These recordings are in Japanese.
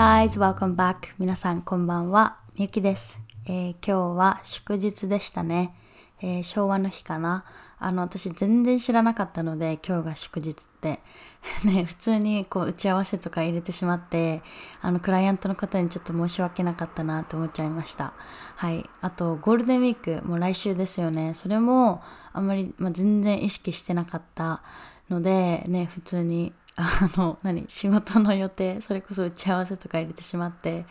guys, welcome back. 皆さんこんばんは。みゆきです、えー、今日は祝日でしたね、えー、昭和の日かな。あの、私全然知らなかったので、今日が祝日って。ね、普通にこう打ち合わせとか入れてしまって、あの、クライアントの方にちょっと申し訳なかったなと思っちゃいました。はい。あと、ゴールデンウィーク、もう来週ですよね。それも、あんまり、まあ、全然意識してなかったので、ね、普通にあの何仕事の予定それこそ打ち合わせとか入れてしまって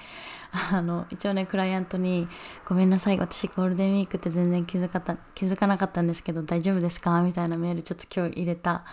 あの一応ねクライアントに「ごめんなさい私ゴールデンウィークって全然気づかた気づかなかったんですけど大丈夫ですか?」みたいなメールちょっと今日入れた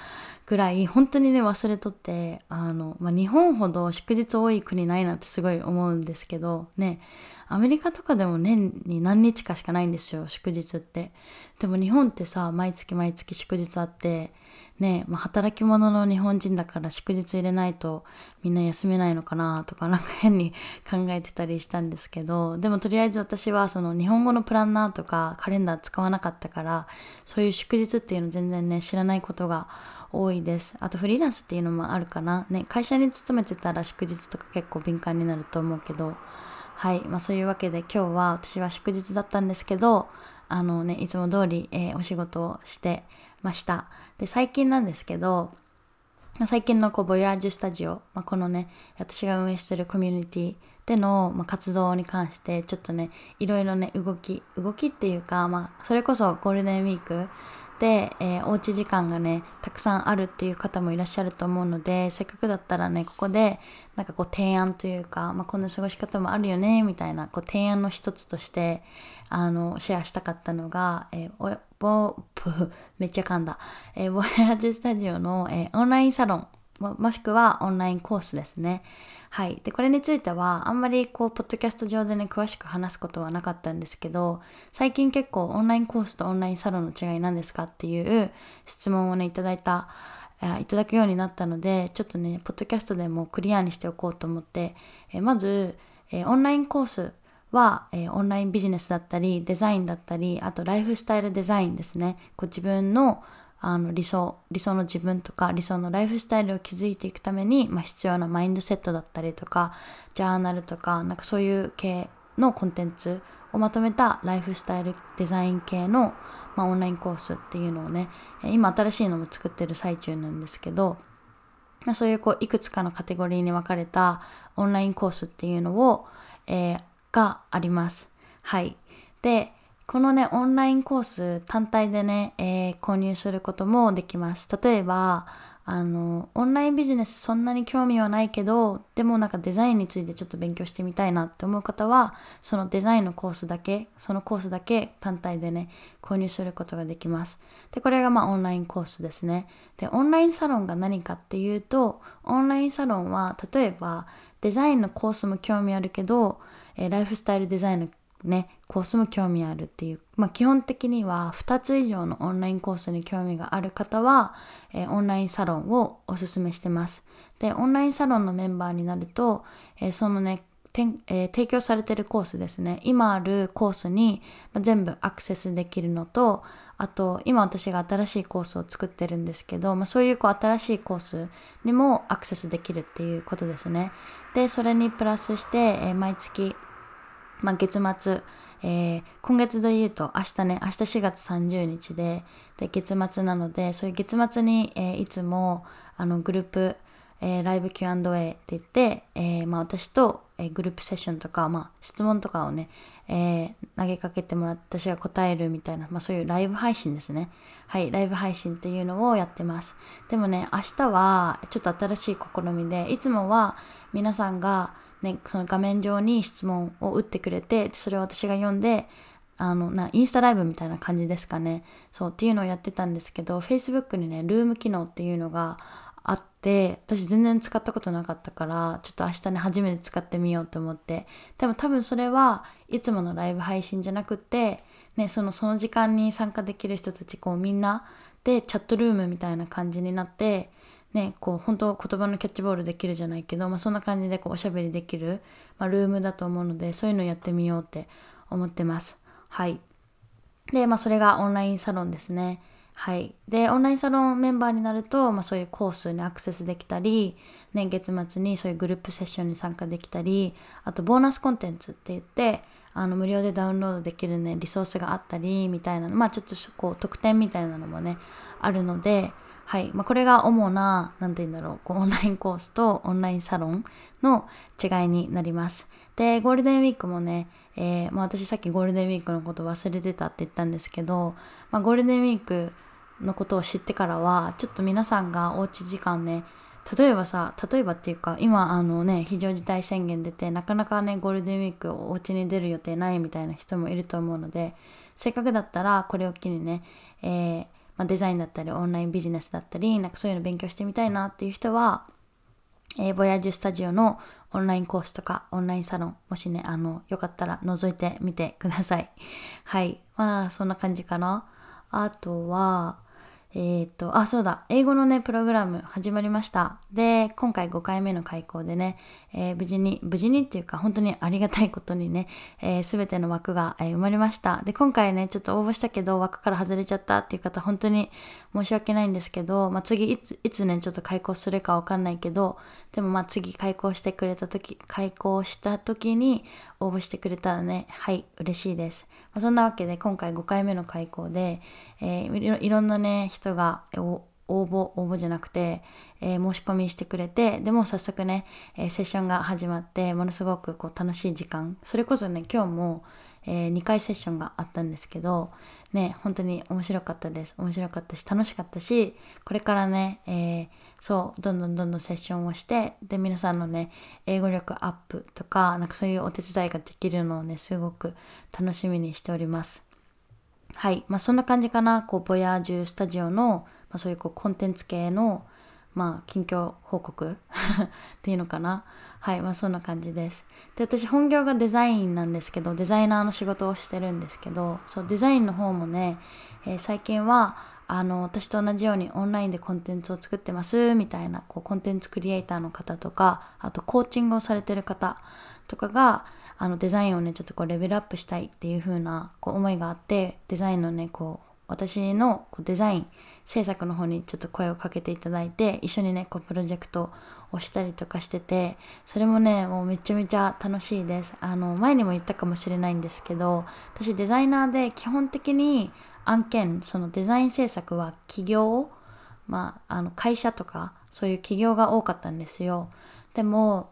ぐらい本当にね忘れとってあの、まあ、日本ほど祝日多い国ないなってすごい思うんですけどねアメリカとかでも年に何日かしかないんですよ祝日ってでも日本ってさ毎月毎月祝日あってねまあ、働き者の日本人だから祝日入れないとみんな休めないのかなとかなんか変に考えてたりしたんですけどでもとりあえず私はその日本語のプランナーとかカレンダー使わなかったからそういう祝日っていうの全然ね知らないことが多いですあとフリーランスっていうのもあるかなね会社に勤めてたら祝日とか結構敏感になると思うけどはいまあそういうわけで今日は私は祝日だったんですけどあのねいつも通り、えー、お仕事をしてました。で、最近なんですけど、最近のこうボヤージュスタジオ、まあ、このね、私が運営してるコミュニティでの、まあ、活動に関して、ちょっとね、いろいろね、動き、動きっていうか、まあ、それこそゴールデンウィークで、えー、おうち時間がねたくさんあるっていう方もいらっしゃると思うのでせっかくだったらねここでなんかこう提案というか、まあ、こんな過ごし方もあるよねみたいなこう提案の一つとしてあのシェアしたかったのが、えー、ボプめっちゃ噛んだ、えー、ボヤージュスタジオの、えー、オンラインサロンももしくはオンラインコースですね。はい。で、これについては、あんまりこう、ポッドキャスト上でね、詳しく話すことはなかったんですけど、最近結構オンラインコースとオンラインサロンの違い何ですかっていう質問をね、いただいた、いただくようになったので、ちょっとね、ポッドキャストでもクリアにしておこうと思って、えまず、えオンラインコースは、えオンラインビジネスだったり、デザインだったり、あとライフスタイルデザインですね。こう自分のあの理想理想の自分とか理想のライフスタイルを築いていくために、まあ、必要なマインドセットだったりとかジャーナルとかなんかそういう系のコンテンツをまとめたライフスタイルデザイン系の、まあ、オンラインコースっていうのをね今新しいのも作ってる最中なんですけど、まあ、そういうこういくつかのカテゴリーに分かれたオンラインコースっていうのを、えー、があります。はい。で、このね、オンラインコース単体でね、えー、購入することもできます。例えば、あの、オンラインビジネスそんなに興味はないけど、でもなんかデザインについてちょっと勉強してみたいなって思う方は、そのデザインのコースだけ、そのコースだけ単体でね、購入することができます。で、これがまあオンラインコースですね。で、オンラインサロンが何かっていうと、オンラインサロンは、例えばデザインのコースも興味あるけど、えー、ライフスタイルデザインのね、コースも興味あるっていう、まあ、基本的には2つ以上のオンラインコースに興味がある方は、えー、オンラインサロンをおすすめしてます。で、オンラインサロンのメンバーになると、えー、そのね、えー、提供されてるコースですね。今あるコースに、全部アクセスできるのとあと今私が新しいコースを作ってるんですけど、まあ、そういうこう新しいコースにもアクセスできるっていうことですね。でそれにプラスして、えー、毎月まあ、月末、えー、今月で言うと明日ね、明日4月30日で、で、月末なので、そういう月末に、えー、いつも、あの、グループ、えー、ライブ Q&A って言って、えー、まあ、私と、えー、グループセッションとか、まあ、質問とかをね、え投げかけてもらって私が答えるみたいな、まあ、そういうライブ配信ですね。はい、ライブ配信っていうのをやってます。でもね、明日はちょっと新しい試みで、いつもは皆さんが、ね、その画面上に質問を打ってくれてそれを私が読んであのなインスタライブみたいな感じですかね。そうっていうのをやってたんですけど Facebook にねルーム機能っていうのがあって私全然使ったことなかったからちょっと明日ね初めて使ってみようと思って。でも多分それはいつものライブ配信じゃなくってねそのその時間に参加できる人たちこうみんなでチャットルームみたいな感じになってね、こう本当言葉のキャッチボールできるじゃないけど、まあ、そんな感じでこうおしゃべりできる、まあ、ルームだと思うのでそういうのやってみようって思ってます。はい。で、まあ、それがオンラインサロンですね。はい。で、オンラインサロンメンバーになると、まあそういうコースにアクセスできたり、年月末にそういうグループセッションに参加できたり、あとボーナスコンテンツって言って、あの無料でダウンロードできるね、リソースがあったり、みたいなまあちょっとこう特典みたいなのもね、あるので、はい。まあ、これが主な、なんて言うんだろう、こうオンラインコースとオンラインサロンの違いになります。で、ゴールデンウィークもね、えー、まあ、私さっきゴールデンウィークのこと忘れてたって言ったんですけど、まあ、ゴールデンウィークのことを知ってからは、ちょっと皆さんがおうち時間ね、例えばさ、例えばっていうか、今あのね、非常事態宣言出て、なかなかね、ゴールデンウィークお家に出る予定ないみたいな人もいると思うので、せっかくだったらこれを機にね、えー、まあ、デザインだったり、オンラインビジネスだったり、なんかそういうの勉強してみたいなっていう人は、えー、ボヤージュスタジオのオンラインコースとかオンラインサロン、もしね、あの、よかったら覗いてみてください。はい。まあ、そんな感じかな。あとは、えっ、と、あ、そうだ、英語のね、プログラム始まりました。で、今回5回目の開講でね、えー、無事に、無事にっていうか、本当にありがたいことにね、す、え、べ、ての枠が、えー、埋まりました。で、今回ね、ちょっと応募したけど、枠から外れちゃったっていう方、本当に申し訳ないんですけど、まあ、次いつ、いつね、ちょっと開講するかわかんないけど、でもまあ次開講してくれた時、開講した時に応募してくれたらね、はい、嬉しいです。まあ、そんなわけで、今回5回目の開講で、えー、いろんなね、人が応募、応募じゃなくて、えー、申し込みしてくれて、でも早速ね、えー、セッションが始まって、ものすごくこう楽しい時間。それこそね、今日も、えー、2回セッションがあったんですけど、ね、本当に面白かったです。面白かったし、楽しかったし、これからね、えー、そう、どんどんどんどんセッションをして、で、皆さんのね、英語力アップとか、なんかそういうお手伝いができるのをね、すごく楽しみにしております。はい。まあ、そんな感じかな。こう、ボヤージュスタジオの、まあ、そういうこうコンテンツ系の、まあ、近況報告 っていうのかな。はい、まあそんな感じです。で、私本業がデザインなんですけど、デザイナーの仕事をしてるんですけど、そうデザインの方もね、えー、最近はあの私と同じようにオンラインでコンテンツを作ってますみたいなこうコンテンツクリエイターの方とか、あとコーチングをされてる方とかが、あのデザインをね、ちょっとこうレベルアップしたいっていう風なこう思いがあって、デザインのね、こう私のこうデザイン制作の方にちょっと声をかけていただいて一緒にねこうプロジェクトをしたりとかしててそれもねもうめちゃめちゃ楽しいです。あの前にも言ったかもしれないんですけど私デザイナーで基本的に案件そのデザイン制作は企業まああの会社とかそういう企業が多かったんですよ。でも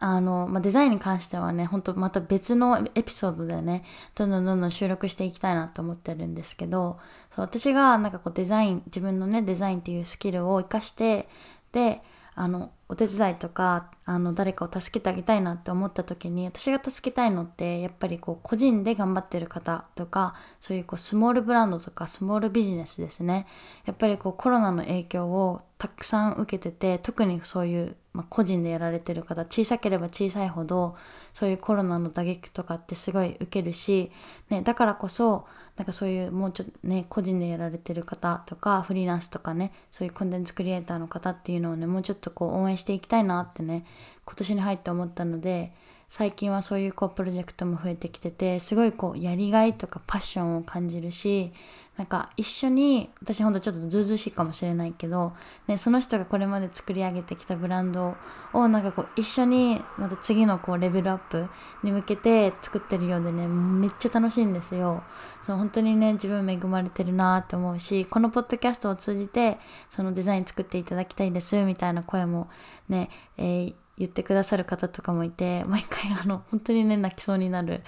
あの、まあ、デザインに関してはね、ほんとまた別のエピソードでね、どんどんどんどん収録していきたいなと思ってるんですけど、そう私がなんかこうデザイン、自分のね、デザインっていうスキルを活かして、で、あの、お手伝いとか、あの、誰かを助けてあげたいなって思った時に、私が助けたいのって、やっぱりこう、個人で頑張ってる方とか、そういうこう、スモールブランドとか、スモールビジネスですね。やっぱりこう、コロナの影響をたくさん受けてて、特にそういうまあ、個人でやられてる方小さければ小さいほどそういうコロナの打撃とかってすごい受けるし、ね、だからこそなんかそういうもうちょっとね個人でやられてる方とかフリーランスとかねそういうコンテンツクリエイターの方っていうのをねもうちょっとこう応援していきたいなってね今年に入って思ったので最近はそういうこうプロジェクトも増えてきててすごいこうやりがいとかパッションを感じるしなんか一緒に私ほんとちょっとずうずうしいかもしれないけど、ね、その人がこれまで作り上げてきたブランドをなんかこう一緒にまた次のこうレベルアップに向けて作ってるようでねめっちゃ楽しいんですよ。そう本当にね自分恵まれてるなって思うしこのポッドキャストを通じてそのデザイン作っていただきたいですみたいな声もね、えー言ってくださる方とかもいて毎回あの本当にね泣きそうになる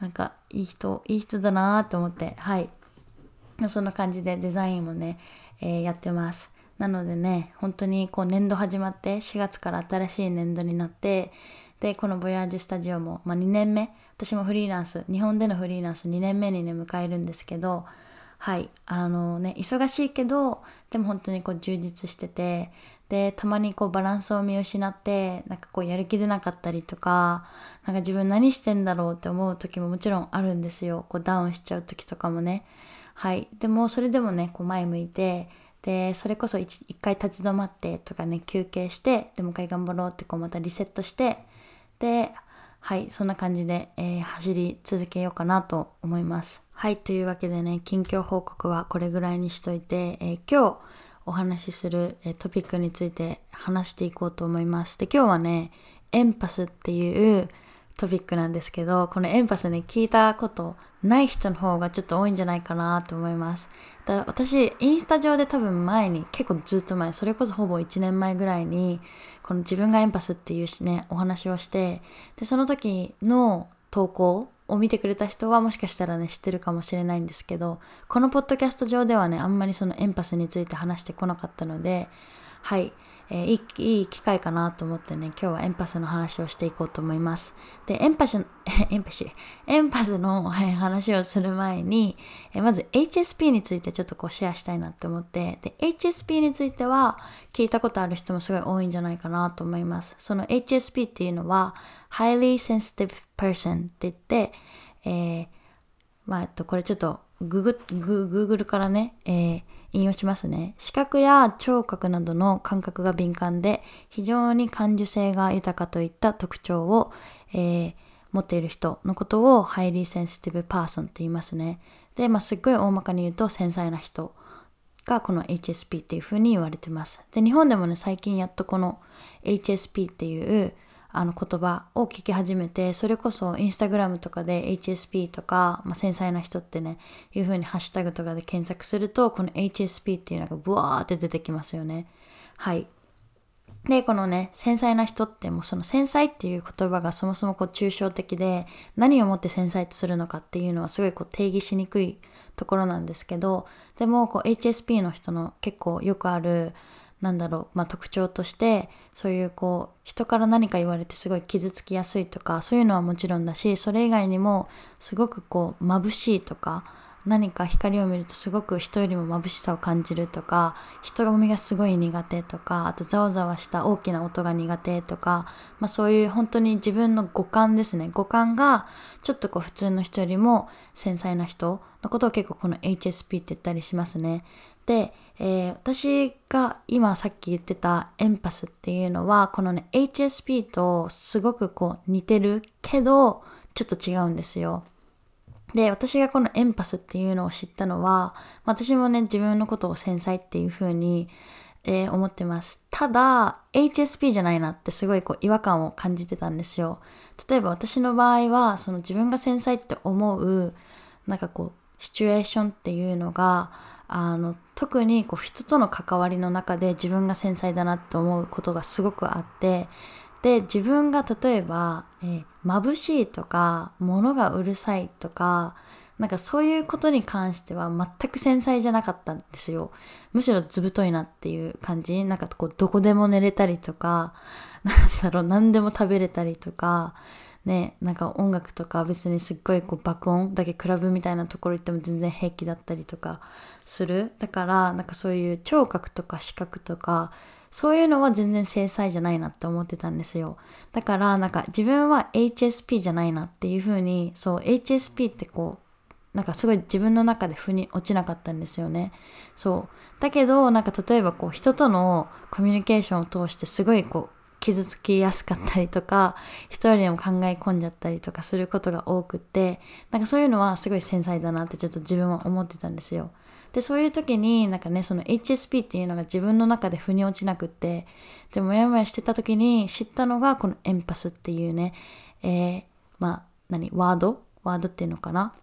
なんかいい人いい人だなと思ってはい。そんな感じでデザインもね、えー、やってます。なのでね、本当にこう年度始まって4月から新しい年度になって、で、このボヤージュスタジオも、まあ、2年目、私もフリーランス、日本でのフリーランス2年目にね、迎えるんですけど、はい、あのね、忙しいけど、でも本当にこう充実してて、で、たまにこうバランスを見失って、なんかこうやる気出なかったりとか、なんか自分何してんだろうって思う時ももちろんあるんですよ。こうダウンしちゃう時とかもね。はい。でも、それでもね、こう前向いて、で、それこそ一回立ち止まってとかね、休憩して、でもう一回頑張ろうってこうまたリセットして、で、はいそんな感じで、えー、走り続けようかなと思いますはいというわけでね近況報告はこれぐらいにしといて、えー、今日お話しする、えトピックについて話していこうと思いますで今日はねエンパスっていうトピックなんですけど、このエンパスね、聞いたことない人の方がちょっと多いんじゃないかなと思います。だ私、インスタ上で多分前に、結構ずっと前、それこそほぼ1年前ぐらいに、この自分がエンパスっていうしね、お話をして、で、その時の投稿を見てくれた人はもしかしたらね、知ってるかもしれないんですけど、このポッドキャスト上ではね、あんまりそのエンパスについて話してこなかったので、はい。えー、いい機会かなと思ってね、今日はエンパスの話をしていこうと思います。で、エンパス、エンパス、エンパスの話をする前に、えー、まず HSP についてちょっとこうシェアしたいなって思って、で、HSP については聞いたことある人もすごい多いんじゃないかなと思います。その HSP っていうのは、Highly Sensitive Person って言って、えー、まあ、えっと、これちょっとググ、ググーグルからね、えー引用しますね。視覚や聴覚などの感覚が敏感で非常に感受性が豊かといった特徴を、えー、持っている人のことを highly sensitive person って言いますね。で、まあ、すっごい大まかに言うと繊細な人がこの HSP っていうふうに言われてます。で、日本でもね、最近やっとこの HSP っていうあの言葉を聞き始めてそれこそインスタグラムとかで HSP とか、まあ、繊細な人ってねいう風にハッシュタグとかで検索するとこの HSP っていうのがブワーって出てきますよね。はい。でこのね繊細な人ってもうその繊細っていう言葉がそもそもこう抽象的で何をもって繊細とするのかっていうのはすごいこう定義しにくいところなんですけどでもこう HSP の人の結構よくあるなんだろう、まあ、特徴としてそういうこう人から何か言われてすごい傷つきやすいとかそういうのはもちろんだしそれ以外にもすごくこう眩しいとか何か光を見るとすごく人よりも眩しさを感じるとか人混みがすごい苦手とかあとざわざわした大きな音が苦手とか、まあ、そういう本当に自分の五感ですね五感がちょっとこう普通の人よりも繊細な人のことを結構この HSP って言ったりしますね。で、えー、私が今さっき言ってたエンパスっていうのはこのね HSP とすごくこう似てるけどちょっと違うんですよ。で、私がこのエンパスっていうのを知ったのは、私もね、自分のことを繊細っていう風に、えー、思ってます。ただ、HSP じゃないなってすごいこう違和感を感じてたんですよ。例えば私の場合は、その自分が繊細って思う、なんかこう、シチュエーションっていうのが、あの、特にこう人との関わりの中で自分が繊細だなって思うことがすごくあって、で自分が例えば、えー、眩しいとか物がうるさいとかなんかそういうことに関しては全く繊細じゃなかったんですよ。むしろずぶといなっていう感じ。なんかこうどこでも寝れたりとかなんだろう何でも食べれたりとかねなんか音楽とか別にすっごいこう爆音だけクラブみたいなところ行っても全然平気だったりとかするだからなんかそういう聴覚とか視覚とかそういうのは全然制裁じゃないなって思ってたんですよ。だからなんか自分は HSP じゃないなっていう風に、そう HSP ってこう、なんかすごい自分の中で腑に落ちなかったんですよね。そう。だけどなんか例えばこう人とのコミュニケーションを通してすごいこう傷つきやすかったりとか一人よりも考え込んじゃったりとかすることが多くってなんかそういうのはすごい繊細だなってちょっと自分は思ってたんですよ。でそういう時になんかねその HSP っていうのが自分の中で腑に落ちなくってでもやもやしてた時に知ったのがこのエンパスっていうね、えー、まあ何ワード？ワードっていうのかな？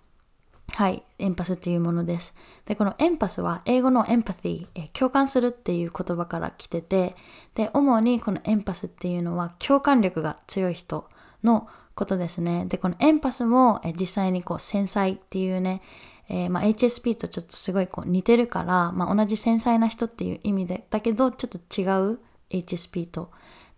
はい、エンパスっていうものです。で、このエンパスは英語のエンパティ、え共感するっていう言葉から来てて、で、主にこのエンパスっていうのは共感力が強い人のことですね。で、このエンパスもえ実際にこう繊細っていうね、えー、まあ、HSP とちょっとすごいこう似てるから、まあ、同じ繊細な人っていう意味でだけどちょっと違う HSP と。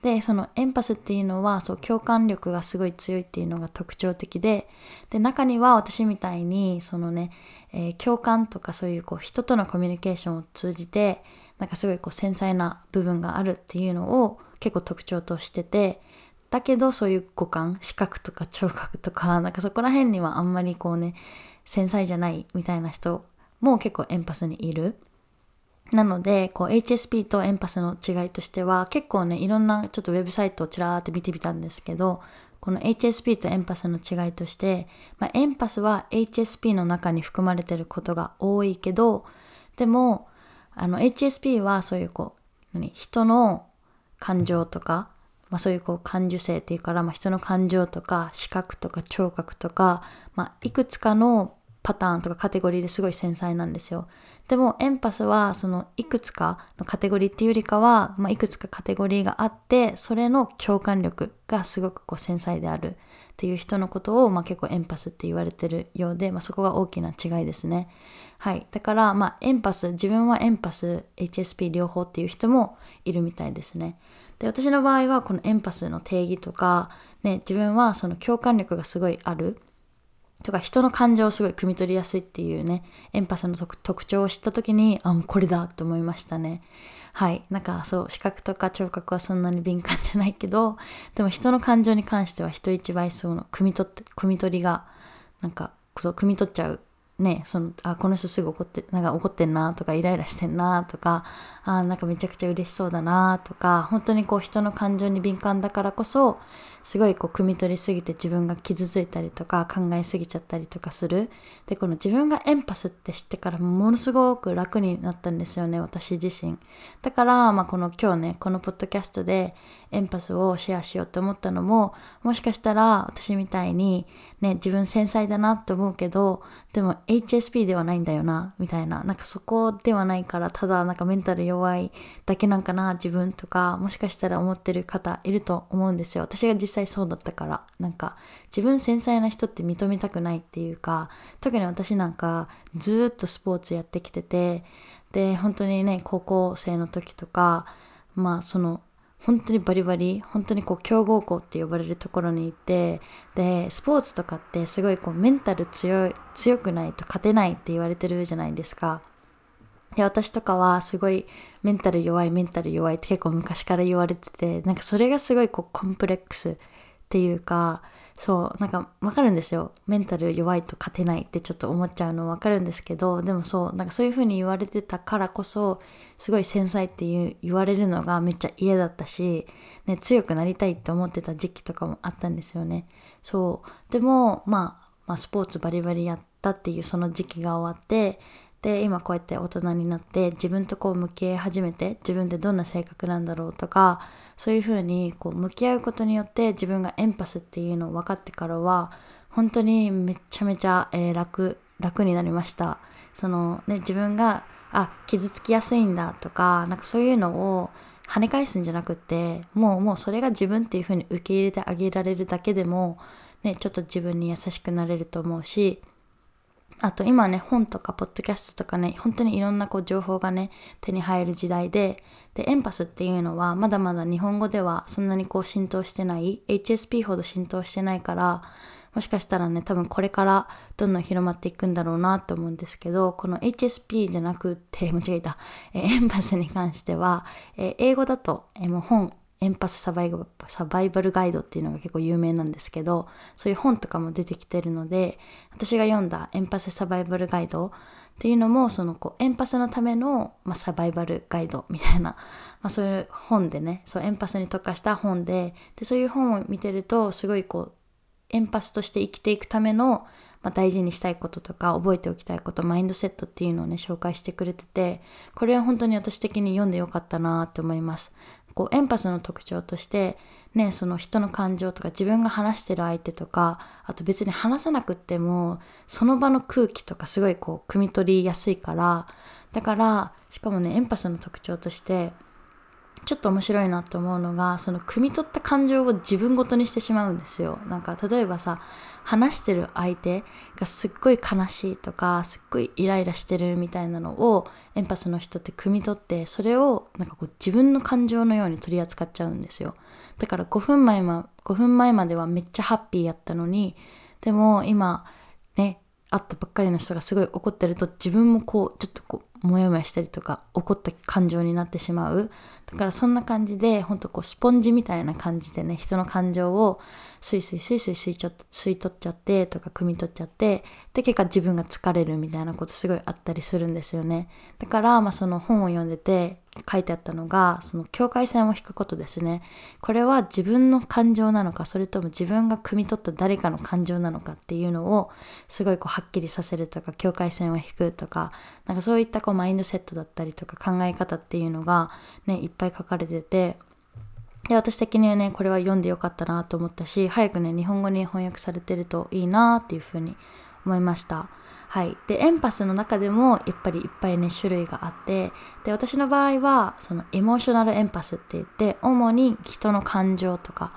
でそのエンパスっていうのはそう共感力がすごい強いっていうのが特徴的でで中には私みたいにそのね、えー、共感とかそういうこう人とのコミュニケーションを通じてなんかすごいこう繊細な部分があるっていうのを結構特徴としててだけどそういう五感視覚とか聴覚とか なんかそこら辺にはあんまりこうね繊細じゃないみたいな人も結構エンパスにいる。なので、こう HSP とエンパスの違いとしては結構ね、いろんなちょっとウェブサイトをちらーって見てみたんですけど、この HSP とエンパスの違いとして、まあ、エンパスは HSP の中に含まれてることが多いけどでもあの HSP はそういうこう何人の感情とか、まあ、そういうこう感受性っていうから、まあ、人の感情とか視覚とか聴覚とか、まあ、いくつかのパターンとかカテゴリーですごい繊細なんですよ。でもエンパスはそのいくつかのカテゴリーっていうよりかは、まあ、いくつかカテゴリーがあってそれの共感力がすごくこう繊細であるっていう人のことを、まあ、結構エンパスって言われてるようで、まあ、そこが大きな違いですね。はい。だから、まあ、エンパス、自分はエンパス、HSP 両方っていう人もいるみたいですね。で、私の場合はこのエンパスの定義とか、ね、自分はその共感力がすごいある。とか人の感情をすごい汲み取りやすいっていうねエンパスの特徴を知った時にあもうこれだと思いましたね。はい。なんかそう視覚とか聴覚はそんなに敏感じゃないけどでも人の感情に関しては人一倍その汲み取って汲み取りがなんかそう汲み取っちゃうねそのあこの人すぐ怒ってなんか怒ってんなとかイライラしてんなとかあなんかめちゃくちゃ嬉しそうだなとか本当にこう人の感情に敏感だからこそすごいこう汲み取りすぎて自分が傷ついたりとか考えすぎちゃったりとかする。でこの自分がエンパスって知ってからものすごく楽になったんですよね私自身。だから、まあ、この今日ねこのポッドキャストでエンパスをシェアしようと思ったのももしかしたら私みたいにね自分繊細だなって思うけどでも HSP ではないんだよなみたいな。なんかそこではないからただなんかメンタル弱いだけなんかな自分とかもしかしたら思ってる方いると思うんですよ。私が実際そうだったから。なんか自分繊細な人って認めたくないっていうか特に私なんかずっとスポーツやってきててで本当にね高校生の時とかまあその本当にバリバリ本当にこう強豪校って呼ばれるところにいてでスポーツとかってすごいこうメンタル強い強くないと勝てないって言われてるじゃないですか。で私とかはすごいメンタル弱いメンタル弱いって結構昔から言われててなんかそれがすごいこうコンプレックスっていうかそうなんかわかるんですよ。メンタル弱いと勝てないってちょっと思っちゃうのわかるんですけどでもそうなんかそういう風に言われてたからこそすごい繊細っていう言われるのがめっちゃ嫌だったし、ね、強くなりたいって思ってた時期とかもあったんですよね。そう。でも、まあ、まあスポーツバリバリやったっていうその時期が終わってで今こうやって大人になって自分とこう向き合い始めて自分ってどんな性格なんだろうとかそういうふうにこう向き合うことによって自分がエンパスっていうのを分かってからは本当にめちゃめちゃ、えー、楽楽になりました。そのね自分があ傷つきやすいんだとかなんかそういうのを跳ね返すんじゃなくってもうもうそれが自分っていうふうに受け入れてあげられるだけでもねちょっと自分に優しくなれると思うしあと今ね、本とかポッドキャストとかね、本当にいろんなこう情報がね、手に入る時代で、で、エンパスっていうのはまだまだ日本語ではそんなにこう浸透してない、HSP ほど浸透してないから、もしかしたらね、多分これからどんどん広まっていくんだろうなと思うんですけど、この HSP じゃなくて、間違えた、えエンパスに関しては、え英語だと、えもう本、エンパスサバイサバイバルガイドっていうのが結構有名なんですけどそういう本とかも出てきてるので私が読んだエンパスサバイバルガイドっていうのもそのこうエンパスのための、まあ、サバイバルガイドみたいな、まあ、そういう本でねそうエンパスに特化した本ででそういう本を見てるとすごいこうエンパスとして生きていくための、まあ、大事にしたいこととか覚えておきたいことマインドセットっていうのをね紹介してくれててこれは本当に私的に読んでよかったなって思います。こうエンパスの特徴としてねその人の感情とか自分が話してる相手とかあと別に話さなくってもその場の空気とかすごいこう汲み取りやすいからだからしかもねエンパスの特徴としてちょっと面白いなと思うのがその汲み取った感情を自分ごとにしてしまうんですよ。なんか例えばさ話してる相手がすっごい悲しいとかすっごいイライラしてるみたいなのをエンパスの人って汲み取ってそれをなんかこう自分の感情のように取り扱っちゃうんですよ。だから5分前ま5分前まではめっちゃハッピーやったのにでも今ね会ったばっかりの人がすごい怒ってると自分もこうちょっとこうモヤモヤしたりとか怒った感情になってしまう。だからそんな感じでほんとこうスポンジみたいな感じでね人の感情をスイスイスイスイ吸いちょ吸い取っちゃってとか汲み取っちゃってで結果自分が疲れるみたいなことすごいあったりするんですよね。だからまあその本を読んでて書いてあったのがその境界線を引くことですね。これは自分の感情なのかそれとも自分が汲み取った誰かの感情なのかっていうのをすごいこうはっきりさせるとか境界線を引くとかなんかそういったこうマインドセットだったりとか考え方っていうのがねいっぱい書かれててで私的にはねこれは読んでよかったなと思ったし早くね日本語に翻訳されてるといいなっていうふうに思いました。はい、でエンパスの中でもやっぱりいっぱいね種類があってで私の場合はそのエモーショナルエンパスって言って主に人の感情とか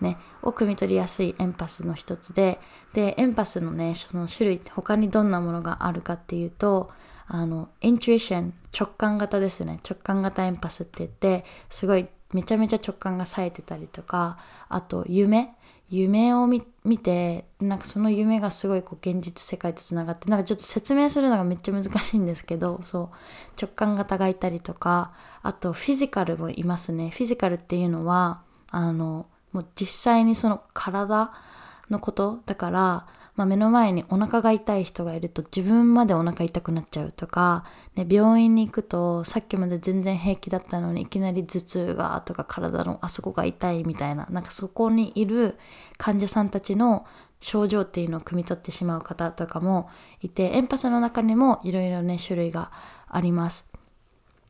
ねを汲み取りやすいエンパスの一つででエンパスのねその種類って他にどんなものがあるかっていうとあのインチュイション直感型ですね。直感型エンパスって言ってすごいめちゃめちゃ直感が冴えてたりとかあと夢。夢を見見てなんかその夢がすごいこう現実世界とつながってなんかちょっと説明するのがめっちゃ難しいんですけどそう直感型がいたりとかあとフィジカルもいますね。フィジカルっていうのはあのもう実際にその体のことだからまあ、目の前にお腹が痛い人がいると自分までお腹痛くなっちゃうとか、ね、病院に行くとさっきまで全然平気だったのにいきなり頭痛がとか体のあそこが痛いみたいななんかそこにいる患者さんたちの症状っていうのを汲み取ってしまう方とかもいてエンパスの中にもいろいろね種類があります。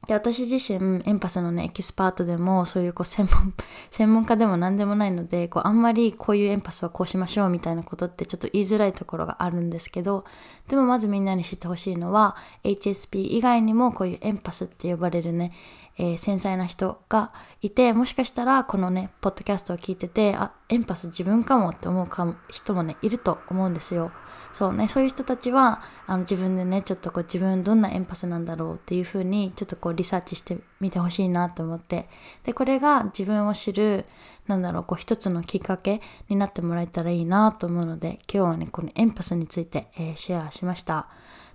で私自身エンパスのねエキスパートでもそういうこう専門 専門家でも何でもないのでこうあんまりこういうエンパスはこうしましょうみたいなことってちょっと言いづらいところがあるんですけどでもまずみんなに知ってほしいのは HSP 以外にもこういうエンパスって呼ばれるね、えー、繊細な人がいてもしかしたらこのねポッドキャストを聞いててあエンパス自分かもって思うかも人もねいると思うんですよ。そうねそういう人たちはあの自分でねちょっとこう自分どんなエンパスなんだろうっていう風にちょっとこうリサーチしてみてほしいなと思ってでこれが自分を知るなんだろうこう一つのきっかけになってもらえたらいいなと思うので今日はねこのエンパスについて、えー、シェアしました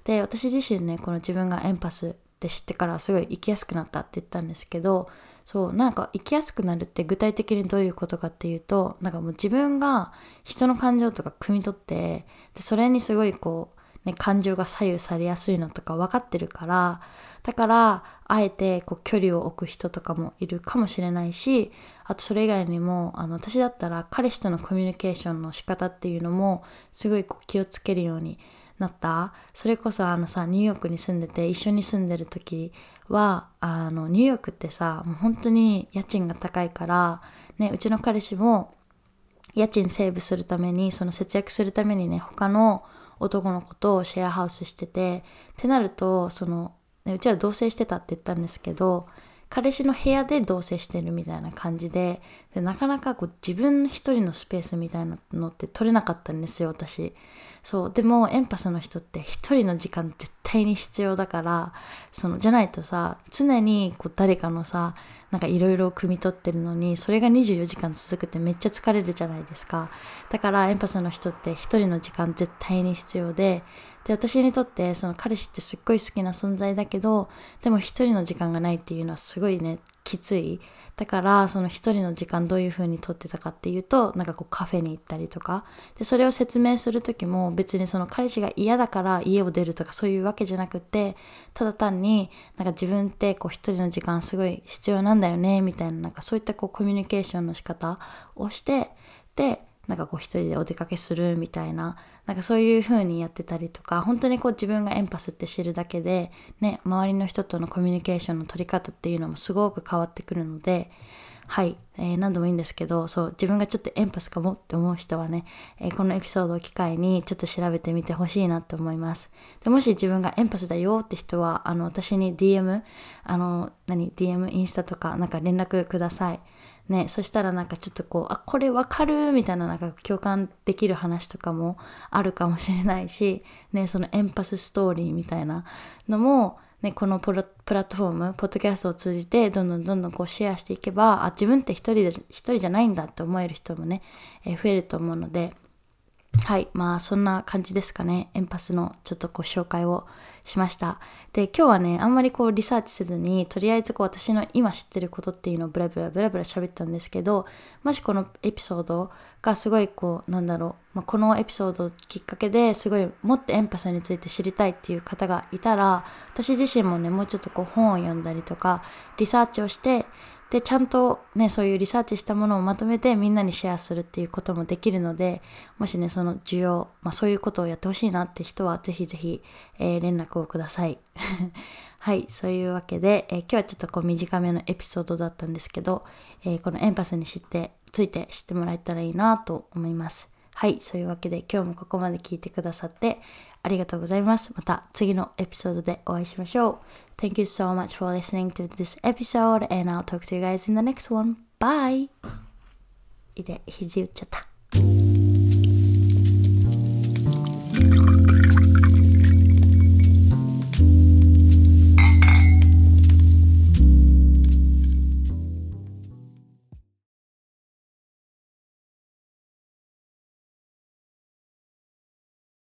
で私自身ねこの自分がエンパスって知ってからすごい生きやすくなったって言ったんですけどそうなんか生きやすくなるって具体的にどういうことかっていうとなんかもう自分が人の感情とか汲み取ってでそれにすごいこう、ね、感情が左右されやすいのとか分かってるからだからあえてこう距離を置く人とかもいるかもしれないしあとそれ以外にもあの私だったら彼氏とのコミュニケーションの仕方っていうのもすごいこう気をつけるようになった？それこそあのさニューヨークに住んでて一緒に住んでる時はあのニューヨークってさもう本当に家賃が高いから、ね、うちの彼氏も家賃セーブするためにその節約するためにね他の男の子とシェアハウスしててってなるとその、ね、うちら同棲してたって言ったんですけど彼氏の部屋で同棲してるみたいな感じででなかなかこう自分一人のスペースみたいなのって取れなかったんですよ私。そう。でもエンパスの人って一人の時間絶対に必要だからそのじゃないとさ常にこう誰かのさなんかいろいろ汲み取ってるのにそれが24時間続くってめっちゃ疲れるじゃないですか。だからエンパスの人って一人の時間絶対に必要でで私にとってその彼氏ってすっごい好きな存在だけどでも一人の時間がないっていうのはすごいねきつい。だからその一人の時間どういう風にとってたかっていうとなんかこうカフェに行ったりとか。でそれを説明する時も別にその彼氏が嫌だから家を出るとかそういうわけじゃなくてただ単になんか自分ってこう一人の時間すごい必要なんだよねみたいななんかそういったこうコミュニケーションの仕方をしてでなんかこう一人でお出かけするみたいななんかそういう風にやってたりとか本当にこう自分がエンパスって知るだけでね周りの人とのコミュニケーションの取り方っていうのもすごく変わってくるのではい、えー、何度もいいんですけどそう自分がちょっとエンパスかもって思う人はね、えー、このエピソードを機会にちょっと調べてみてほしいなと思います。でもし自分がエンパスだよって人はあの私に DM あの何 DM インスタとかなんか連絡ください。ね、そしたらなんかちょっとこう、あ、これわかるみたいななんか共感できる話とかもあるかもしれないし、ね、そのエンパスストーリーみたいなのも、ね、このプラットフォーム、ポッドキャストを通じてどんどんどんどんこうシェアしていけば、あ、自分って一人で、一人じゃないんだって思える人もね、えー、増えると思うので、はい。まあ、そんな感じですかね。エンパスのちょっとこう紹介をしました。で、今日はね、あんまりこうリサーチせずに、とりあえずこう私の今知ってることっていうのをブラブラブラブラ喋ったんですけど、もしこのエピソードがすごいこう、なんだろう、まあ、このエピソードきっかけですごいもっとエンパスについて知りたいっていう方がいたら、私自身もね、もうちょっとこう本を読んだりとか、リサーチをして、でちゃんとねそういうリサーチしたものをまとめてみんなにシェアするっていうこともできるのでもしねその需要、まあ、そういうことをやってほしいなって人はぜひぜひ、えー、連絡をください。はいそういうわけで、えー、今日はちょっとこう短めのエピソードだったんですけど、えー、このエンパスに知ってついて知ってもらえたらいいなと思います。はいそういうわけで今日もここまで聞いてくださってありがとうございます。また次のエピソードでお会いしましょう。Thank you so much for listening to this episode, and I'll talk to you guys in the next one. Bye! いで、肘打っちゃった。